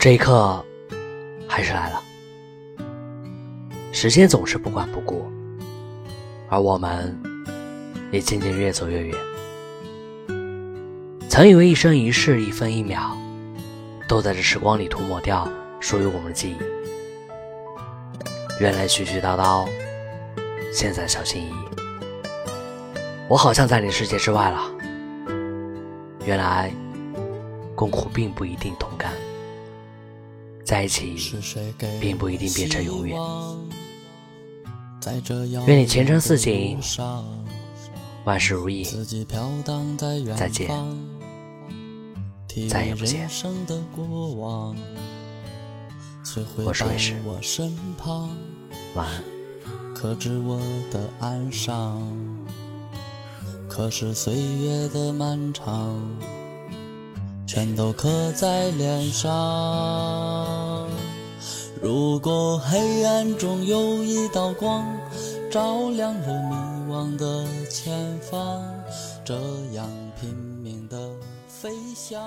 这一刻，还是来了。时间总是不管不顾，而我们也渐渐越走越远。曾以为一生一世、一分一秒，都在这时光里涂抹掉属于我们的记忆。原来絮絮叨叨，现在小心翼翼。我好像在你世界之外了。原来，共苦并不一定同甘。在一起，并不一定变成永远。愿你前程似锦，万事如意。再见，再也不见。我是卫士，晚安。可知我的哀伤，可是岁月的漫长。全都刻在脸上。如果黑暗中有一道光，照亮了迷惘的前方，这样拼命的飞翔。